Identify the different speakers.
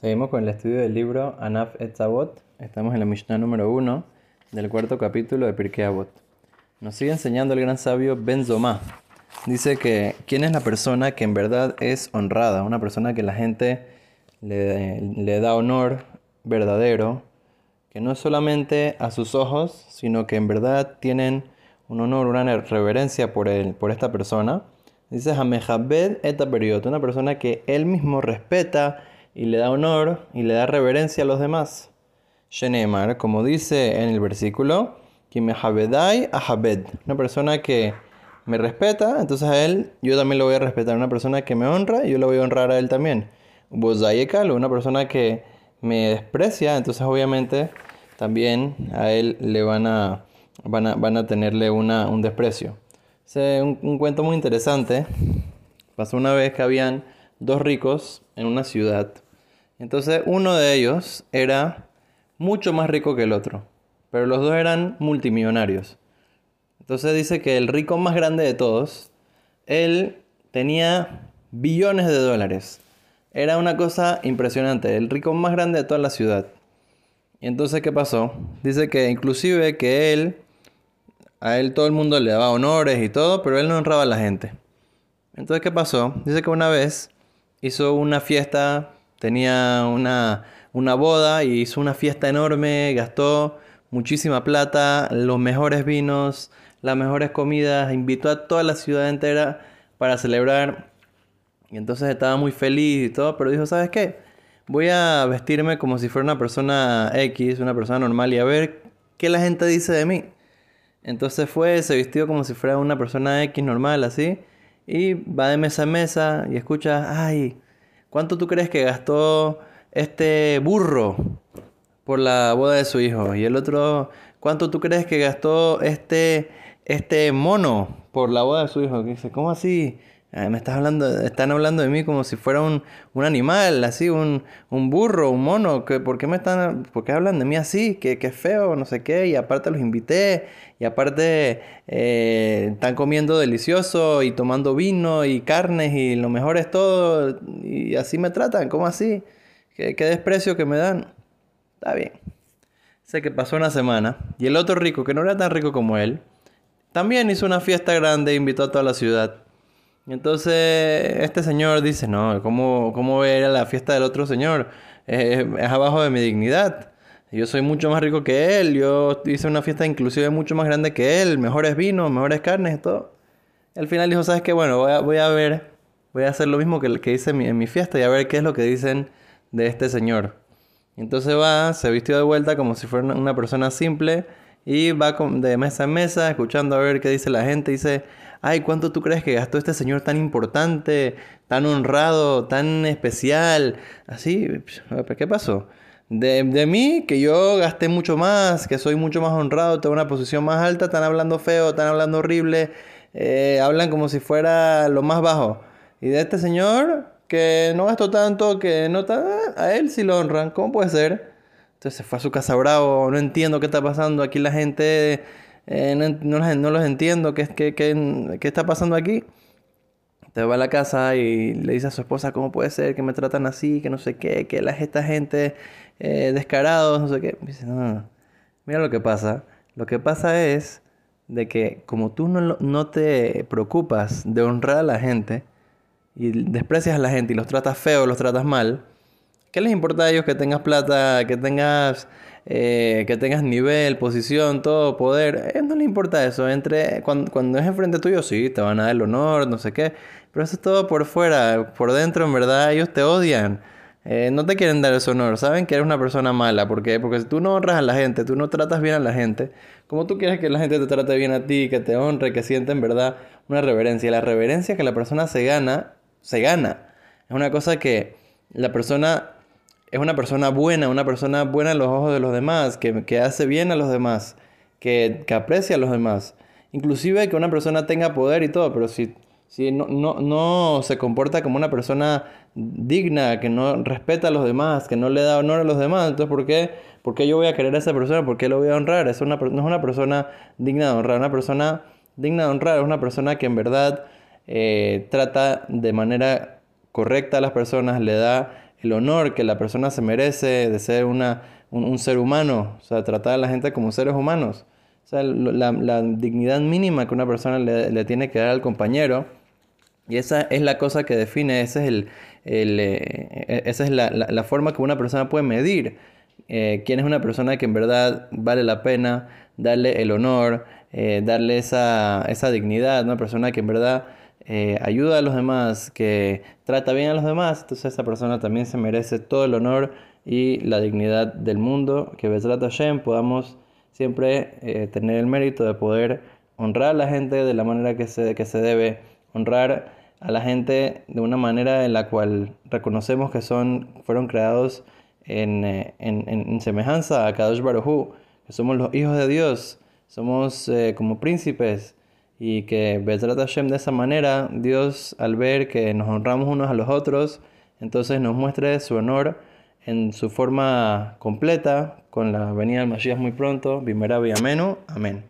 Speaker 1: Seguimos con el estudio del libro Anaf Etzavot. Estamos en la Mishnah número 1 del cuarto capítulo de Pirkei Avot. Nos sigue enseñando el gran sabio Ben Zomá. Dice que quién es la persona que en verdad es honrada, una persona que la gente le, le da honor verdadero, que no es solamente a sus ojos, sino que en verdad tienen un honor, una reverencia por, él, por esta persona. Dice Hamehabed et una persona que él mismo respeta y le da honor y le da reverencia a los demás. Shenemar, como dice en el versículo, ahabed, una persona que me respeta, entonces a él yo también lo voy a respetar. Una persona que me honra, yo lo voy a honrar a él también. Una persona que me desprecia, entonces obviamente también a él le van a, van a, van a tenerle una, un desprecio. Es un, un cuento muy interesante. Pasó una vez que habían dos ricos en una ciudad. Entonces uno de ellos era mucho más rico que el otro, pero los dos eran multimillonarios. Entonces dice que el rico más grande de todos, él tenía billones de dólares. Era una cosa impresionante, el rico más grande de toda la ciudad. Y entonces, ¿qué pasó? Dice que inclusive que él, a él todo el mundo le daba honores y todo, pero él no honraba a la gente. Entonces, ¿qué pasó? Dice que una vez hizo una fiesta, tenía una, una boda y hizo una fiesta enorme, gastó muchísima plata, los mejores vinos, las mejores comidas, invitó a toda la ciudad entera para celebrar. Y entonces estaba muy feliz y todo, pero dijo, ¿sabes qué? Voy a vestirme como si fuera una persona X, una persona normal y a ver qué la gente dice de mí. Entonces fue, se vistió como si fuera una persona X normal, así. Y va de mesa a mesa y escucha, ay, ¿cuánto tú crees que gastó este burro por la boda de su hijo? Y el otro, ¿cuánto tú crees que gastó este, este mono por la boda de su hijo? Y dice, ¿cómo así? Me estás hablando, están hablando de mí como si fuera un, un animal, así, un, un, burro, un mono. Que, ¿Por qué me están, por qué hablan de mí así? Que, que feo, no sé qué. Y aparte los invité. Y aparte eh, están comiendo delicioso y tomando vino y carnes y lo mejor es todo. Y así me tratan, ¿cómo así? ¿Qué, qué desprecio que me dan? Está bien. Sé que pasó una semana. Y el otro rico, que no era tan rico como él, también hizo una fiesta grande e invitó a toda la ciudad. Entonces este señor dice, no, ¿cómo, cómo la fiesta del otro señor? es abajo de mi dignidad. Yo soy mucho más rico que él, yo hice una fiesta inclusive mucho más grande que él, mejores vinos, mejores carnes todo. Al final dijo, ¿sabes qué? Bueno, voy a, voy a ver, voy a hacer lo mismo que, que hice en mi, en mi fiesta y a ver qué es lo que dicen de este señor. Entonces va, se vistió de vuelta como si fuera una persona simple y va de mesa en mesa escuchando a ver qué dice la gente. Dice, ay, ¿cuánto tú crees que gastó este señor tan importante, tan honrado, tan especial? Así, ¿qué pasó? De, de, mí, que yo gasté mucho más, que soy mucho más honrado, tengo una posición más alta, están hablando feo, están hablando horrible, eh, hablan como si fuera lo más bajo. Y de este señor, que no gastó tanto, que no está, a él sí lo honran, ¿cómo puede ser? Entonces se fue a su casa bravo, no entiendo qué está pasando, aquí la gente eh, no, los entiendo, ¿qué, qué, qué, qué está pasando aquí? Te va a la casa y le dice a su esposa, ¿cómo puede ser que me tratan así, que no sé qué, que la, esta gente eh, descarados, no sé qué? dice, no, mira lo que pasa. Lo que pasa es de que como tú no, no te preocupas de honrar a la gente y desprecias a la gente y los tratas feo, los tratas mal, ¿qué les importa a ellos que tengas plata, que tengas eh, que tengas nivel, posición, todo, poder. Eh, no le importa eso. Entre, cuando, cuando es enfrente tuyo, sí, te van a dar el honor, no sé qué. Pero eso es todo por fuera. Por dentro, en verdad, ellos te odian. Eh, no te quieren dar ese honor. Saben que eres una persona mala. ¿Por qué? Porque si tú no honras a la gente, tú no tratas bien a la gente, ¿cómo tú quieres que la gente te trate bien a ti, que te honre, que sienta en verdad una reverencia? La reverencia que la persona se gana, se gana. Es una cosa que la persona es una persona buena, una persona buena en los ojos de los demás, que, que hace bien a los demás, que, que, aprecia a los demás. Inclusive que una persona tenga poder y todo, pero si, si no, no, no, se comporta como una persona digna, que no respeta a los demás, que no le da honor a los demás, entonces ¿por qué, por qué yo voy a querer a esa persona? ¿Por qué lo voy a honrar? Es una, no es una persona digna de honrar, una persona digna de honrar es una persona que en verdad eh, trata de manera correcta a las personas, le da el honor que la persona se merece de ser una, un, ser humano, o sea, tratar a la gente como seres humanos. O sea, la, dignidad mínima que una persona le, tiene que dar al compañero. Y esa es la cosa que define, ese es el, eh, e, esa es la, forma que una persona puede medir eh, quién es una persona que en verdad vale la pena darle el honor, eh, darle esa, esa, dignidad, una persona que en verdad ayuda a los demás, que trata bien a los demás, entonces esa persona también se merece todo el honor y la dignidad del mundo, que Besrat Hashem. Podamos siempre tener el mérito de poder honrar a la gente de la manera que se, que se debe, honrar a la gente de una manera en la cual reconocemos que son, fueron creados en, eh, en, semejanza a Kadosh Baruj que somos los hijos de Dios, somos eh, como príncipes y que Bezrat Hashem de esa manera, Dios al ver que nos honramos unos a los otros, entonces nos muestre su honor en su forma completa, con la venida del Mashiach muy pronto, Bimera amén.